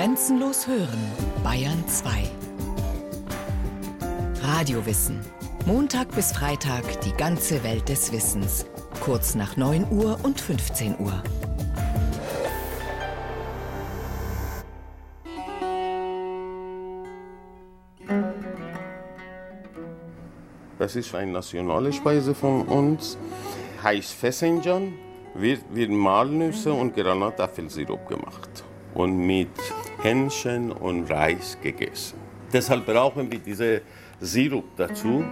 Grenzenlos hören, Bayern 2. Radiowissen. Montag bis Freitag die ganze Welt des Wissens. Kurz nach 9 Uhr und 15 Uhr. Das ist eine nationale Speise von uns. Heißt Fessenjan, wird, wird Malnüsse und Granatapfelsirup gemacht und mit Hähnchen und Reis gegessen. Deshalb brauchen wir diese Sirup dazu.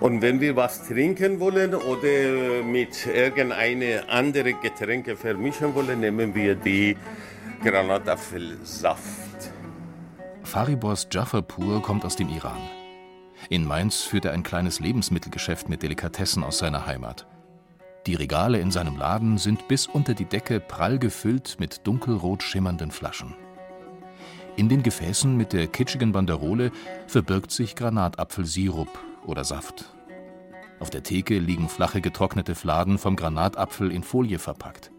Und wenn wir was trinken wollen oder mit irgendeine andere Getränke vermischen wollen, nehmen wir die Granatapfelsaft. Faribos Jafarpur kommt aus dem Iran. In Mainz führt er ein kleines Lebensmittelgeschäft mit Delikatessen aus seiner Heimat. Die Regale in seinem Laden sind bis unter die Decke prall gefüllt mit dunkelrot schimmernden Flaschen. In den Gefäßen mit der kitschigen Banderole verbirgt sich Granatapfelsirup oder Saft. Auf der Theke liegen flache getrocknete Fladen vom Granatapfel in Folie verpackt.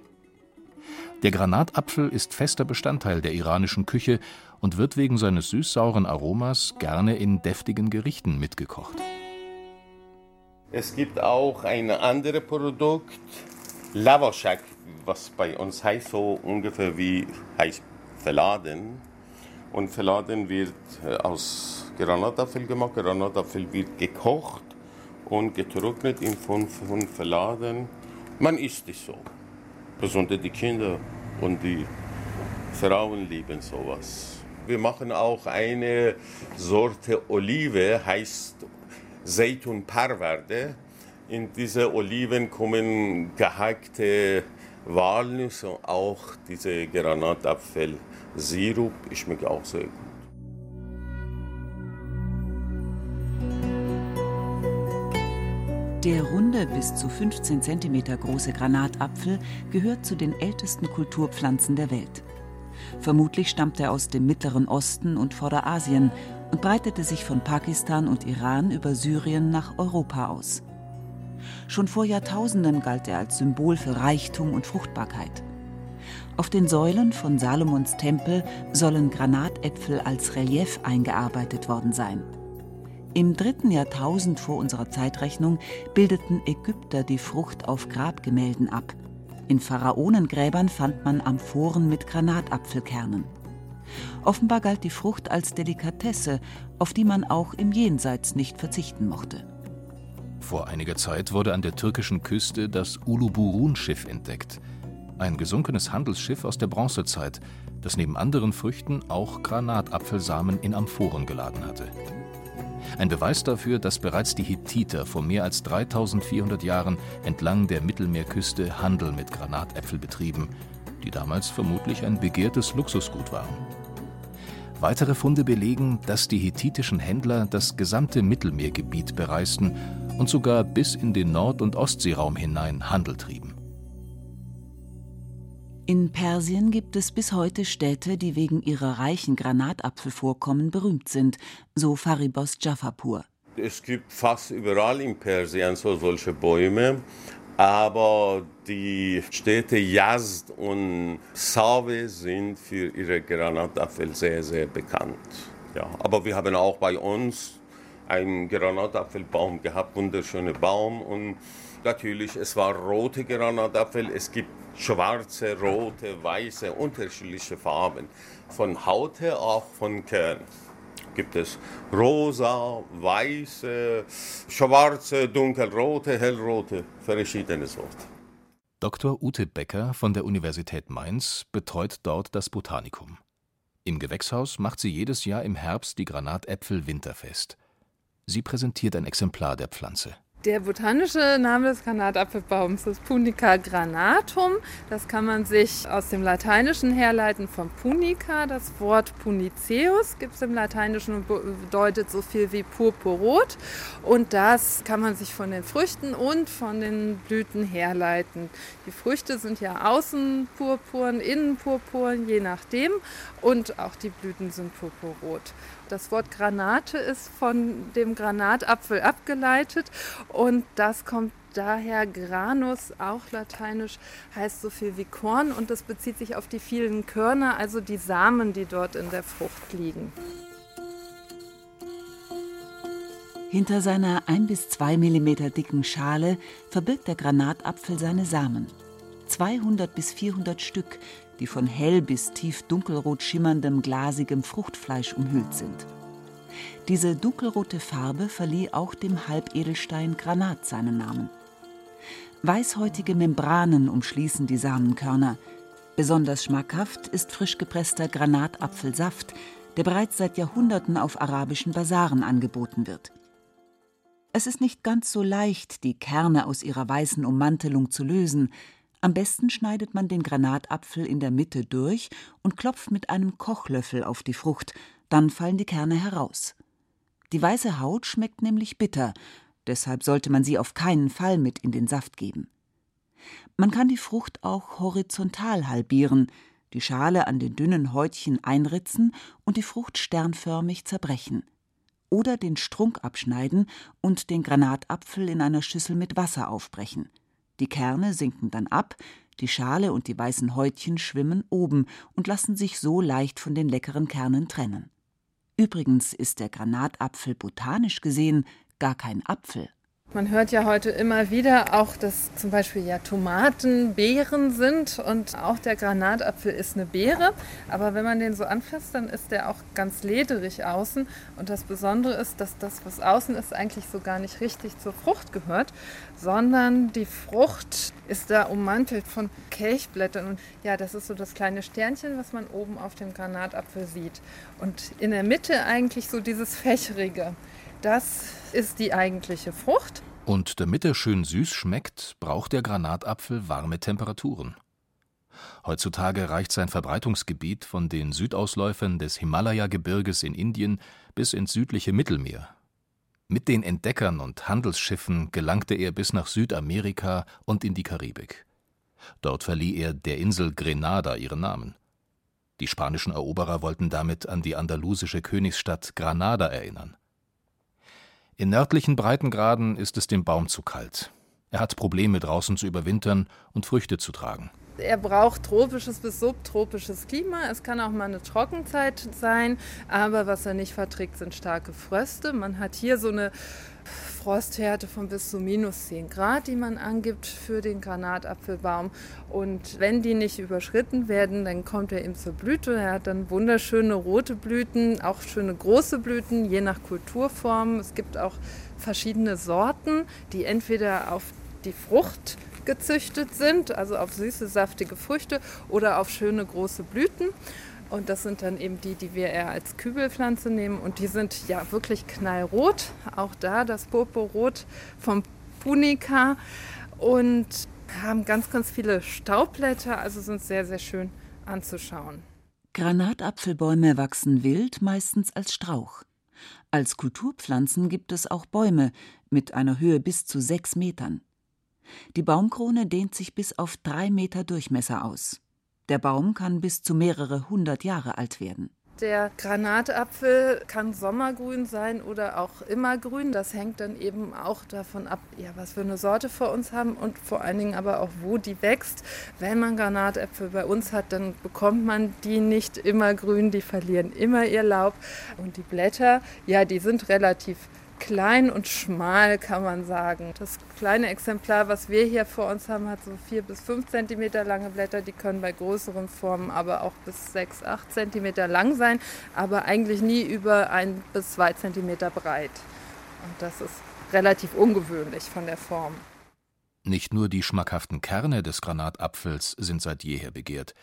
Der Granatapfel ist fester Bestandteil der iranischen Küche und wird wegen seines süß-sauren Aromas gerne in deftigen Gerichten mitgekocht. Es gibt auch ein anderes Produkt, Lavaschak, was bei uns heißt so ungefähr wie heißt Verladen. Und Verladen wird äh, aus Granatapfel gemacht. Granatapfel wird gekocht und getrocknet in fünf, fünf Verladen. Man isst es so. Besonders die Kinder und die Frauen lieben sowas. Wir machen auch eine Sorte Olive, heißt Seitun Parverde. In diese Oliven kommen gehackte Walnüsse und auch diese Granatapfelsirup. Ich schmeckt auch sehr gut. Der runde, bis zu 15 cm große Granatapfel gehört zu den ältesten Kulturpflanzen der Welt. Vermutlich stammt er aus dem Mittleren Osten und Vorderasien und breitete sich von Pakistan und Iran über Syrien nach Europa aus. Schon vor Jahrtausenden galt er als Symbol für Reichtum und Fruchtbarkeit. Auf den Säulen von Salomons Tempel sollen Granatäpfel als Relief eingearbeitet worden sein. Im dritten Jahrtausend vor unserer Zeitrechnung bildeten Ägypter die Frucht auf Grabgemälden ab. In Pharaonengräbern fand man Amphoren mit Granatapfelkernen. Offenbar galt die Frucht als Delikatesse, auf die man auch im Jenseits nicht verzichten mochte. Vor einiger Zeit wurde an der türkischen Küste das Uluburun-Schiff entdeckt. Ein gesunkenes Handelsschiff aus der Bronzezeit, das neben anderen Früchten auch Granatapfelsamen in Amphoren geladen hatte. Ein Beweis dafür, dass bereits die Hittiter vor mehr als 3400 Jahren entlang der Mittelmeerküste Handel mit Granatäpfel betrieben, die damals vermutlich ein begehrtes Luxusgut waren. Weitere Funde belegen, dass die hethitischen Händler das gesamte Mittelmeergebiet bereisten und sogar bis in den Nord- und Ostseeraum hinein Handel trieben. In Persien gibt es bis heute Städte, die wegen ihrer reichen Granatapfelvorkommen berühmt sind, so Faribos Jafarpur. Es gibt fast überall in Persien so solche Bäume, aber die Städte Yazd und Save sind für ihre Granatapfel sehr, sehr bekannt. Ja, aber wir haben auch bei uns einen Granatapfelbaum gehabt, wunderschöner Baum und natürlich, es war rote Granatapfel, es gibt schwarze, rote, weiße, unterschiedliche Farben. Von Haut her auch von Kern gibt es rosa, weiße, schwarze, dunkelrote, hellrote, verschiedene Sorten. Dr. Ute Becker von der Universität Mainz betreut dort das Botanikum. Im Gewächshaus macht sie jedes Jahr im Herbst die Granatäpfel winterfest. Sie präsentiert ein Exemplar der Pflanze. Der botanische Name des Granatapfelbaums ist Punica granatum. Das kann man sich aus dem Lateinischen herleiten von Punica. Das Wort Puniceus gibt es im Lateinischen und bedeutet so viel wie purpurrot. Und das kann man sich von den Früchten und von den Blüten herleiten. Die Früchte sind ja außen purpurn, innen purpurn, je nachdem. Und auch die Blüten sind purpurrot. Das Wort Granate ist von dem Granatapfel abgeleitet und das kommt daher Granus, auch lateinisch, heißt so viel wie Korn und das bezieht sich auf die vielen Körner, also die Samen, die dort in der Frucht liegen. Hinter seiner ein bis zwei Millimeter dicken Schale verbirgt der Granatapfel seine Samen. 200 bis 400 Stück, die von hell bis tief dunkelrot schimmerndem glasigem Fruchtfleisch umhüllt sind. Diese dunkelrote Farbe verlieh auch dem Halbedelstein Granat seinen Namen. Weißhäutige Membranen umschließen die Samenkörner. Besonders schmackhaft ist frisch gepresster Granatapfelsaft, der bereits seit Jahrhunderten auf arabischen Basaren angeboten wird. Es ist nicht ganz so leicht, die Kerne aus ihrer weißen Ummantelung zu lösen. Am besten schneidet man den Granatapfel in der Mitte durch und klopft mit einem Kochlöffel auf die Frucht, dann fallen die Kerne heraus. Die weiße Haut schmeckt nämlich bitter, deshalb sollte man sie auf keinen Fall mit in den Saft geben. Man kann die Frucht auch horizontal halbieren, die Schale an den dünnen Häutchen einritzen und die Frucht sternförmig zerbrechen. Oder den Strunk abschneiden und den Granatapfel in einer Schüssel mit Wasser aufbrechen. Die Kerne sinken dann ab, die Schale und die weißen Häutchen schwimmen oben und lassen sich so leicht von den leckeren Kernen trennen. Übrigens ist der Granatapfel botanisch gesehen gar kein Apfel. Man hört ja heute immer wieder auch, dass zum Beispiel ja Tomaten Beeren sind und auch der Granatapfel ist eine Beere. Aber wenn man den so anfasst, dann ist der auch ganz lederig außen. Und das Besondere ist, dass das, was außen ist, eigentlich so gar nicht richtig zur Frucht gehört, sondern die Frucht ist da ummantelt von Kelchblättern. Und ja, das ist so das kleine Sternchen, was man oben auf dem Granatapfel sieht. Und in der Mitte eigentlich so dieses Fächerige. Das ist die eigentliche Frucht. Und damit er schön süß schmeckt, braucht der Granatapfel warme Temperaturen. Heutzutage reicht sein Verbreitungsgebiet von den Südausläufern des Himalaya-Gebirges in Indien bis ins südliche Mittelmeer. Mit den Entdeckern und Handelsschiffen gelangte er bis nach Südamerika und in die Karibik. Dort verlieh er der Insel Grenada ihren Namen. Die spanischen Eroberer wollten damit an die andalusische Königsstadt Granada erinnern. In nördlichen Breitengraden ist es dem Baum zu kalt. Er hat Probleme, draußen zu überwintern und Früchte zu tragen. Er braucht tropisches bis subtropisches Klima. Es kann auch mal eine Trockenzeit sein, aber was er nicht verträgt, sind starke Fröste. Man hat hier so eine Frosthärte von bis zu minus 10 Grad, die man angibt für den Granatapfelbaum. Und wenn die nicht überschritten werden, dann kommt er eben zur Blüte. Er hat dann wunderschöne rote Blüten, auch schöne große Blüten, je nach Kulturform. Es gibt auch verschiedene Sorten, die entweder auf die Frucht gezüchtet sind, also auf süße, saftige Früchte oder auf schöne große Blüten. Und das sind dann eben die, die wir eher als Kübelpflanze nehmen. Und die sind ja wirklich knallrot. Auch da das Purpurrot vom Punica. Und haben ganz, ganz viele Staubblätter. Also sind sehr, sehr schön anzuschauen. Granatapfelbäume wachsen wild, meistens als Strauch. Als Kulturpflanzen gibt es auch Bäume mit einer Höhe bis zu sechs Metern. Die Baumkrone dehnt sich bis auf drei Meter Durchmesser aus. Der Baum kann bis zu mehrere hundert Jahre alt werden. Der Granatapfel kann sommergrün sein oder auch immergrün. Das hängt dann eben auch davon ab, ja, was für eine Sorte vor uns haben und vor allen Dingen aber auch, wo die wächst. Wenn man Granatäpfel bei uns hat, dann bekommt man die nicht immergrün. Die verlieren immer ihr Laub. Und die Blätter, ja, die sind relativ klein und schmal, kann man sagen. Das kleine Exemplar, was wir hier vor uns haben, hat so vier bis fünf Zentimeter lange Blätter. Die können bei größeren Formen aber auch bis sechs, acht Zentimeter lang sein, aber eigentlich nie über ein bis zwei Zentimeter breit. Und das ist relativ ungewöhnlich von der Form. Nicht nur die schmackhaften Kerne des Granatapfels sind seit jeher begehrt.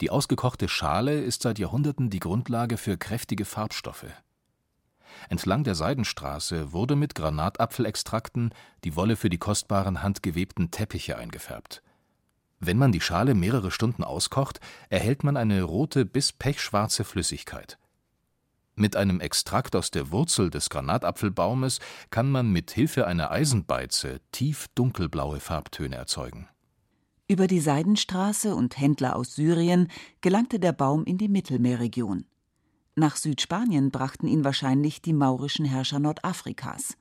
Die ausgekochte Schale ist seit Jahrhunderten die Grundlage für kräftige Farbstoffe. Entlang der Seidenstraße wurde mit Granatapfelextrakten die Wolle für die kostbaren handgewebten Teppiche eingefärbt. Wenn man die Schale mehrere Stunden auskocht, erhält man eine rote bis pechschwarze Flüssigkeit. Mit einem Extrakt aus der Wurzel des Granatapfelbaumes kann man mit Hilfe einer Eisenbeize tief dunkelblaue Farbtöne erzeugen. Über die Seidenstraße und Händler aus Syrien gelangte der Baum in die Mittelmeerregion. Nach Südspanien brachten ihn wahrscheinlich die maurischen Herrscher Nordafrikas.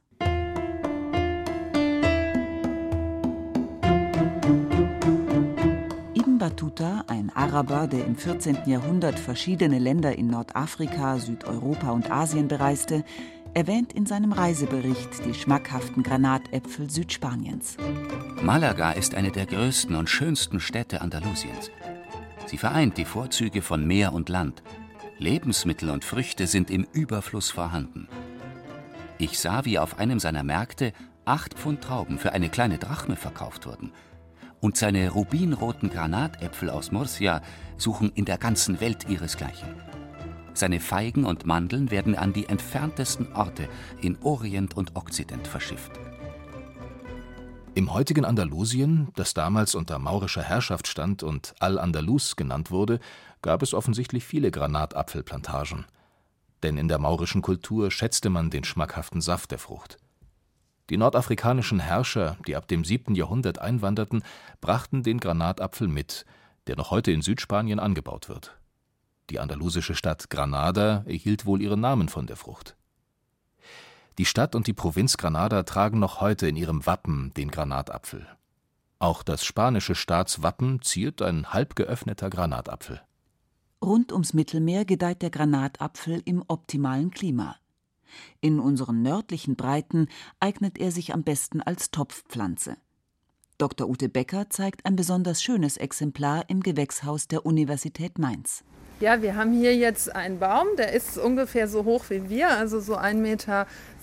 Ibn Battuta, ein Araber, der im 14. Jahrhundert verschiedene Länder in Nordafrika, Südeuropa und Asien bereiste, erwähnt in seinem Reisebericht die schmackhaften Granatäpfel Südspaniens. Malaga ist eine der größten und schönsten Städte Andalusiens. Sie vereint die Vorzüge von Meer und Land Lebensmittel und Früchte sind im Überfluss vorhanden. Ich sah, wie auf einem seiner Märkte acht Pfund Trauben für eine kleine Drachme verkauft wurden. Und seine rubinroten Granatäpfel aus Murcia suchen in der ganzen Welt ihresgleichen. Seine Feigen und Mandeln werden an die entferntesten Orte in Orient und Okzident verschifft. Im heutigen Andalusien, das damals unter maurischer Herrschaft stand und Al-Andalus genannt wurde, gab es offensichtlich viele Granatapfelplantagen. Denn in der maurischen Kultur schätzte man den schmackhaften Saft der Frucht. Die nordafrikanischen Herrscher, die ab dem 7. Jahrhundert einwanderten, brachten den Granatapfel mit, der noch heute in Südspanien angebaut wird. Die andalusische Stadt Granada erhielt wohl ihren Namen von der Frucht. Die Stadt und die Provinz Granada tragen noch heute in ihrem Wappen den Granatapfel. Auch das spanische Staatswappen ziert ein halb geöffneter Granatapfel. Rund ums Mittelmeer gedeiht der Granatapfel im optimalen Klima. In unseren nördlichen Breiten eignet er sich am besten als Topfpflanze. Dr. Ute Becker zeigt ein besonders schönes Exemplar im Gewächshaus der Universität Mainz. Ja, wir haben hier jetzt einen Baum, der ist ungefähr so hoch wie wir, also so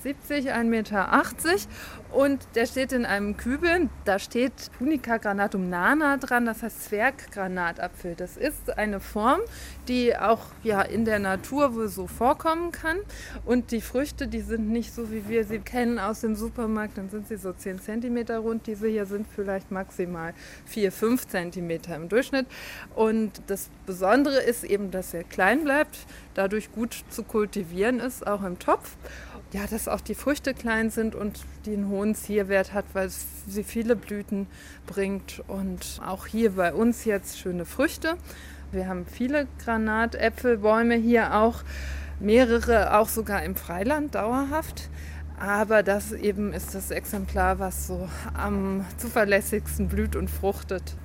1,70 Meter 1,80 Meter. Und der steht in einem Kübel. Da steht Punica granatum nana dran, das heißt Zwerggranatapfel. Das ist eine Form, die auch ja, in der Natur wohl so vorkommen kann. Und die Früchte, die sind nicht so, wie wir sie kennen aus dem Supermarkt. Dann sind sie so 10 cm rund. Diese hier sind vielleicht maximal 4, 5 cm im Durchschnitt. Und das Besondere ist eben, dass er klein bleibt, dadurch gut zu kultivieren ist, auch im Topf ja, dass auch die Früchte klein sind und die einen hohen Zierwert hat, weil sie viele Blüten bringt. Und auch hier bei uns jetzt schöne Früchte. Wir haben viele Granatäpfelbäume hier auch, mehrere auch sogar im Freiland dauerhaft. Aber das eben ist das Exemplar, was so am zuverlässigsten blüht und fruchtet.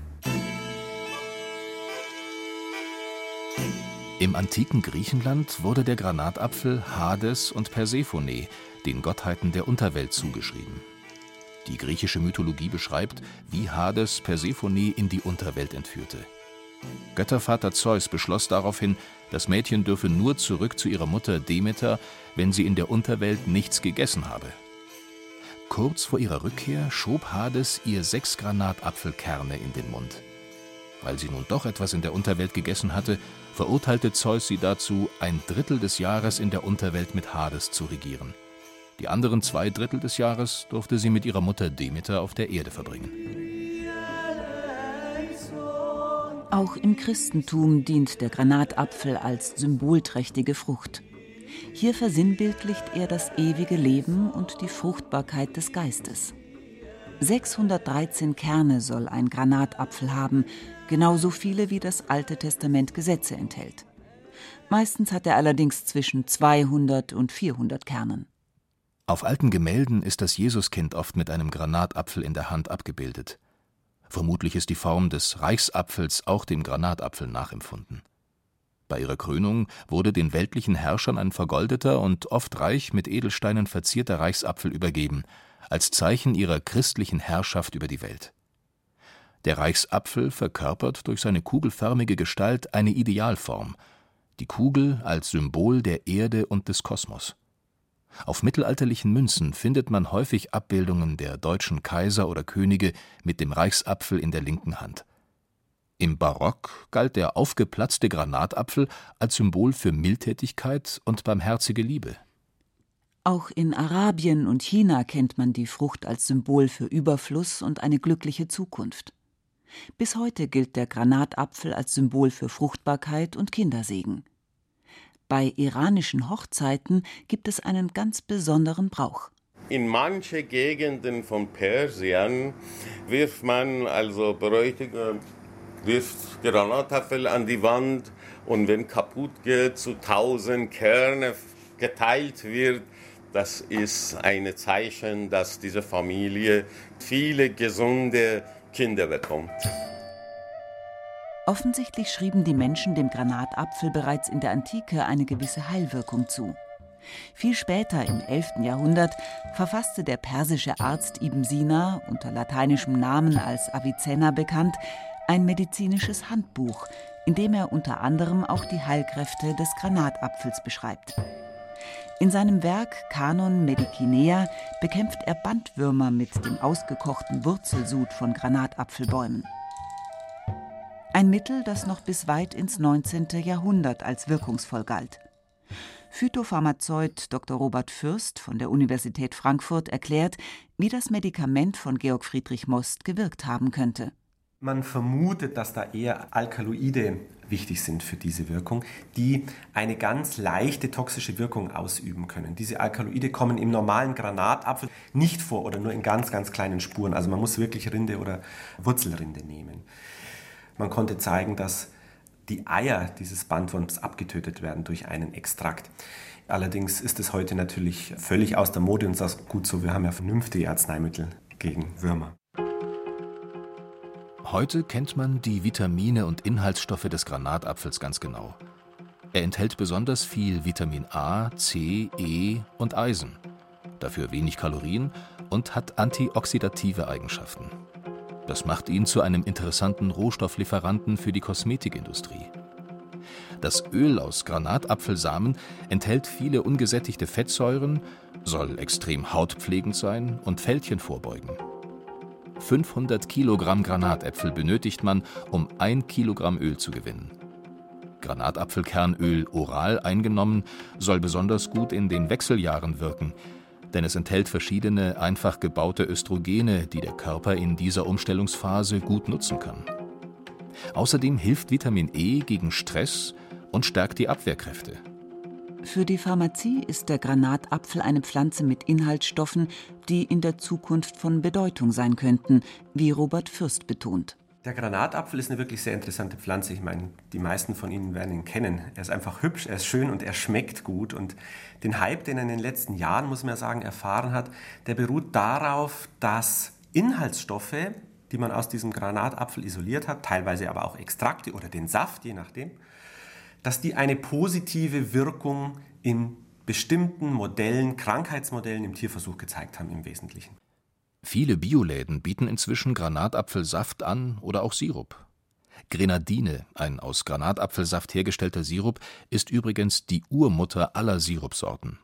Im antiken Griechenland wurde der Granatapfel Hades und Persephone, den Gottheiten der Unterwelt, zugeschrieben. Die griechische Mythologie beschreibt, wie Hades Persephone in die Unterwelt entführte. Göttervater Zeus beschloss daraufhin, das Mädchen dürfe nur zurück zu ihrer Mutter Demeter, wenn sie in der Unterwelt nichts gegessen habe. Kurz vor ihrer Rückkehr schob Hades ihr sechs Granatapfelkerne in den Mund. Weil sie nun doch etwas in der Unterwelt gegessen hatte, verurteilte Zeus sie dazu, ein Drittel des Jahres in der Unterwelt mit Hades zu regieren. Die anderen zwei Drittel des Jahres durfte sie mit ihrer Mutter Demeter auf der Erde verbringen. Auch im Christentum dient der Granatapfel als symbolträchtige Frucht. Hier versinnbildlicht er das ewige Leben und die Fruchtbarkeit des Geistes. 613 Kerne soll ein Granatapfel haben, genauso viele wie das Alte Testament Gesetze enthält. Meistens hat er allerdings zwischen 200 und 400 Kernen. Auf alten Gemälden ist das Jesuskind oft mit einem Granatapfel in der Hand abgebildet. Vermutlich ist die Form des Reichsapfels auch dem Granatapfel nachempfunden. Bei ihrer Krönung wurde den weltlichen Herrschern ein vergoldeter und oft reich mit Edelsteinen verzierter Reichsapfel übergeben, als Zeichen ihrer christlichen Herrschaft über die Welt. Der Reichsapfel verkörpert durch seine kugelförmige Gestalt eine Idealform, die Kugel als Symbol der Erde und des Kosmos. Auf mittelalterlichen Münzen findet man häufig Abbildungen der deutschen Kaiser oder Könige mit dem Reichsapfel in der linken Hand. Im Barock galt der aufgeplatzte Granatapfel als Symbol für Mildtätigkeit und barmherzige Liebe. Auch in Arabien und China kennt man die Frucht als Symbol für Überfluss und eine glückliche Zukunft. Bis heute gilt der Granatapfel als Symbol für Fruchtbarkeit und Kindersegen. Bei iranischen Hochzeiten gibt es einen ganz besonderen Brauch. In manche Gegenden von Persien wirft man also Bräutigam wirft Granatapfel an die Wand und wenn kaputt geht, zu tausend Kerne geteilt wird, das ist ein Zeichen, dass diese Familie viele gesunde Kinder bekommt. Offensichtlich schrieben die Menschen dem Granatapfel bereits in der Antike eine gewisse Heilwirkung zu. Viel später, im 11. Jahrhundert, verfasste der persische Arzt Ibn Sina, unter lateinischem Namen als Avicenna bekannt, ein medizinisches Handbuch, in dem er unter anderem auch die Heilkräfte des Granatapfels beschreibt. In seinem Werk Canon Medicinea bekämpft er Bandwürmer mit dem ausgekochten Wurzelsud von Granatapfelbäumen. Ein Mittel, das noch bis weit ins 19. Jahrhundert als wirkungsvoll galt. Phytopharmazeut Dr. Robert Fürst von der Universität Frankfurt erklärt, wie das Medikament von Georg Friedrich Most gewirkt haben könnte. Man vermutet, dass da eher Alkaloide wichtig sind für diese Wirkung, die eine ganz leichte toxische Wirkung ausüben können. Diese Alkaloide kommen im normalen Granatapfel nicht vor oder nur in ganz, ganz kleinen Spuren. Also man muss wirklich Rinde oder Wurzelrinde nehmen. Man konnte zeigen, dass die Eier dieses Bandwurms abgetötet werden durch einen Extrakt. Allerdings ist es heute natürlich völlig aus der Mode und ist gut so, wir haben ja vernünftige Arzneimittel gegen Würmer. Heute kennt man die Vitamine und Inhaltsstoffe des Granatapfels ganz genau. Er enthält besonders viel Vitamin A, C, E und Eisen, dafür wenig Kalorien und hat antioxidative Eigenschaften. Das macht ihn zu einem interessanten Rohstofflieferanten für die Kosmetikindustrie. Das Öl aus Granatapfelsamen enthält viele ungesättigte Fettsäuren, soll extrem hautpflegend sein und Fältchen vorbeugen. 500 Kilogramm Granatäpfel benötigt man, um ein Kilogramm Öl zu gewinnen. Granatapfelkernöl oral eingenommen soll besonders gut in den Wechseljahren wirken, denn es enthält verschiedene einfach gebaute Östrogene, die der Körper in dieser Umstellungsphase gut nutzen kann. Außerdem hilft Vitamin E gegen Stress und stärkt die Abwehrkräfte. Für die Pharmazie ist der Granatapfel eine Pflanze mit Inhaltsstoffen, die in der Zukunft von Bedeutung sein könnten, wie Robert Fürst betont. Der Granatapfel ist eine wirklich sehr interessante Pflanze. Ich meine, die meisten von Ihnen werden ihn kennen. Er ist einfach hübsch, er ist schön und er schmeckt gut. Und den Hype, den er in den letzten Jahren, muss man ja sagen, erfahren hat, der beruht darauf, dass Inhaltsstoffe, die man aus diesem Granatapfel isoliert hat, teilweise aber auch Extrakte oder den Saft, je nachdem, dass die eine positive Wirkung in bestimmten Modellen, Krankheitsmodellen im Tierversuch gezeigt haben im Wesentlichen. Viele Bioläden bieten inzwischen Granatapfelsaft an oder auch Sirup. Grenadine, ein aus Granatapfelsaft hergestellter Sirup, ist übrigens die Urmutter aller Sirupsorten.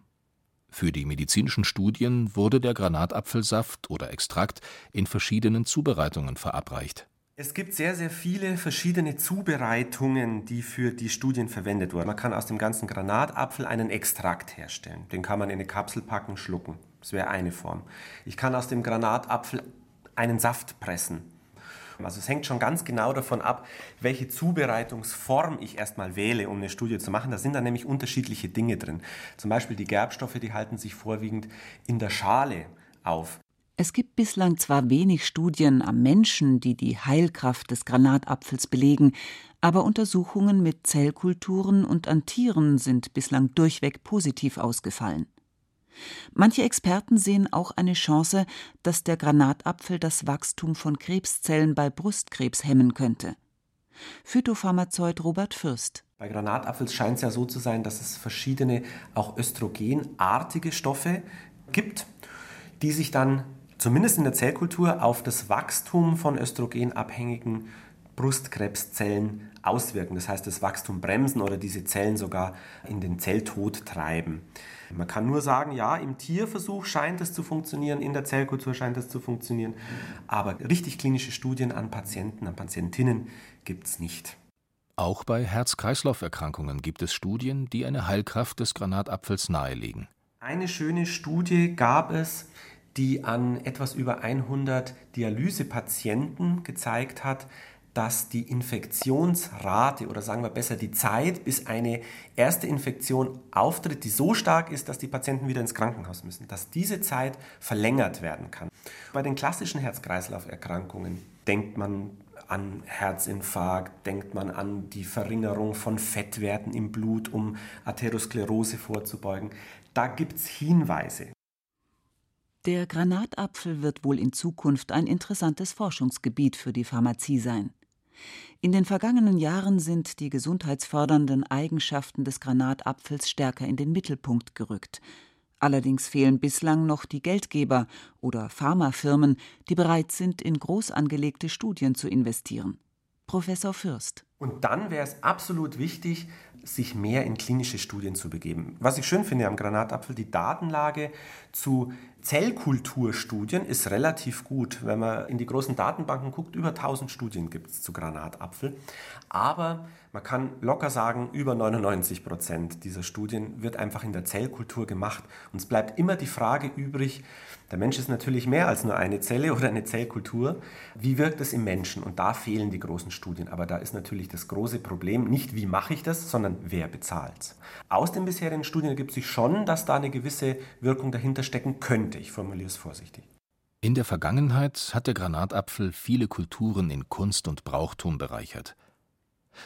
Für die medizinischen Studien wurde der Granatapfelsaft oder Extrakt in verschiedenen Zubereitungen verabreicht. Es gibt sehr, sehr viele verschiedene Zubereitungen, die für die Studien verwendet wurden. Man kann aus dem ganzen Granatapfel einen Extrakt herstellen. Den kann man in eine Kapsel packen, schlucken. Das wäre eine Form. Ich kann aus dem Granatapfel einen Saft pressen. Also es hängt schon ganz genau davon ab, welche Zubereitungsform ich erstmal wähle, um eine Studie zu machen. Da sind dann nämlich unterschiedliche Dinge drin. Zum Beispiel die Gerbstoffe, die halten sich vorwiegend in der Schale auf. Es gibt bislang zwar wenig Studien am Menschen, die die Heilkraft des Granatapfels belegen, aber Untersuchungen mit Zellkulturen und an Tieren sind bislang durchweg positiv ausgefallen. Manche Experten sehen auch eine Chance, dass der Granatapfel das Wachstum von Krebszellen bei Brustkrebs hemmen könnte. Phytopharmazeut Robert Fürst. Bei Granatapfel scheint es ja so zu sein, dass es verschiedene auch östrogenartige Stoffe gibt, die sich dann zumindest in der Zellkultur auf das Wachstum von östrogenabhängigen Brustkrebszellen auswirken. Das heißt, das Wachstum bremsen oder diese Zellen sogar in den Zelltod treiben. Man kann nur sagen, ja, im Tierversuch scheint es zu funktionieren, in der Zellkultur scheint es zu funktionieren, aber richtig klinische Studien an Patienten, an Patientinnen gibt es nicht. Auch bei Herz-Kreislauf-Erkrankungen gibt es Studien, die eine Heilkraft des Granatapfels nahelegen. Eine schöne Studie gab es, die an etwas über 100 Dialysepatienten gezeigt hat, dass die Infektionsrate oder sagen wir besser die Zeit, bis eine erste Infektion auftritt, die so stark ist, dass die Patienten wieder ins Krankenhaus müssen, dass diese Zeit verlängert werden kann. Bei den klassischen Herz-Kreislauf-Erkrankungen denkt man an Herzinfarkt, denkt man an die Verringerung von Fettwerten im Blut, um Atherosklerose vorzubeugen. Da gibt es Hinweise. Der Granatapfel wird wohl in Zukunft ein interessantes Forschungsgebiet für die Pharmazie sein. In den vergangenen Jahren sind die gesundheitsfördernden Eigenschaften des Granatapfels stärker in den Mittelpunkt gerückt. Allerdings fehlen bislang noch die Geldgeber oder Pharmafirmen, die bereit sind, in groß angelegte Studien zu investieren. Professor Fürst. Und dann wäre es absolut wichtig, sich mehr in klinische Studien zu begeben. Was ich schön finde am Granatapfel, die Datenlage zu Zellkulturstudien ist relativ gut. Wenn man in die großen Datenbanken guckt, über 1000 Studien gibt es zu Granatapfel. Aber man kann locker sagen, über 99 Prozent dieser Studien wird einfach in der Zellkultur gemacht. Und es bleibt immer die Frage übrig, der Mensch ist natürlich mehr als nur eine Zelle oder eine Zellkultur. Wie wirkt es im Menschen? Und da fehlen die großen Studien. Aber da ist natürlich das große Problem nicht, wie mache ich das, sondern wer bezahlt Aus den bisherigen Studien ergibt sich schon, dass da eine gewisse Wirkung dahinter stecken könnte. Ich formuliere es vorsichtig. In der Vergangenheit hat der Granatapfel viele Kulturen in Kunst und Brauchtum bereichert.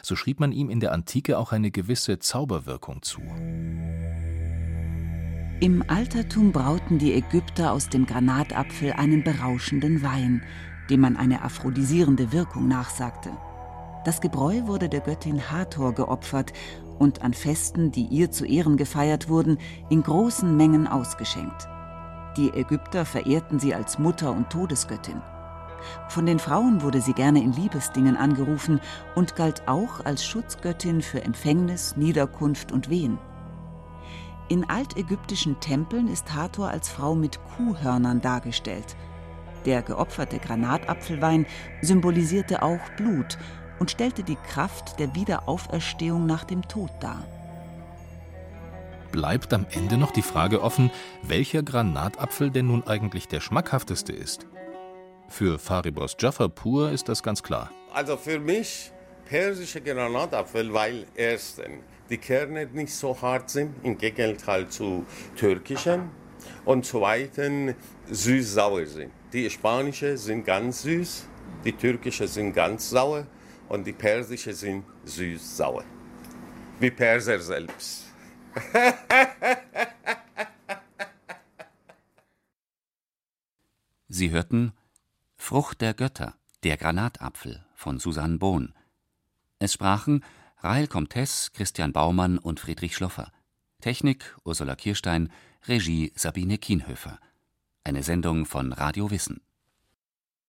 So schrieb man ihm in der Antike auch eine gewisse Zauberwirkung zu. Im Altertum brauten die Ägypter aus dem Granatapfel einen berauschenden Wein, dem man eine aphrodisierende Wirkung nachsagte. Das Gebräu wurde der Göttin Hathor geopfert und an Festen, die ihr zu Ehren gefeiert wurden, in großen Mengen ausgeschenkt. Die Ägypter verehrten sie als Mutter und Todesgöttin. Von den Frauen wurde sie gerne in Liebesdingen angerufen und galt auch als Schutzgöttin für Empfängnis, Niederkunft und Wehen. In altägyptischen Tempeln ist Hathor als Frau mit Kuhhörnern dargestellt. Der geopferte Granatapfelwein symbolisierte auch Blut und stellte die Kraft der Wiederauferstehung nach dem Tod dar. Bleibt am Ende noch die Frage offen, welcher Granatapfel denn nun eigentlich der schmackhafteste ist. Für Faribos Jafarpur ist das ganz klar. Also für mich persische Granatapfel, weil erstens die Kerne nicht so hart sind, im Gegenteil zu türkischen. Und zweitens süß-sauer sind. Die spanische sind ganz süß, die türkische sind ganz sauer und die persische sind süß-sauer. Wie Perser selbst. Sie hörten Frucht der Götter, der Granatapfel von Susanne Bohn. Es sprachen Rahel Comtesse, Christian Baumann und Friedrich Schloffer. Technik Ursula Kirstein, Regie Sabine Kienhöfer. Eine Sendung von Radio Wissen.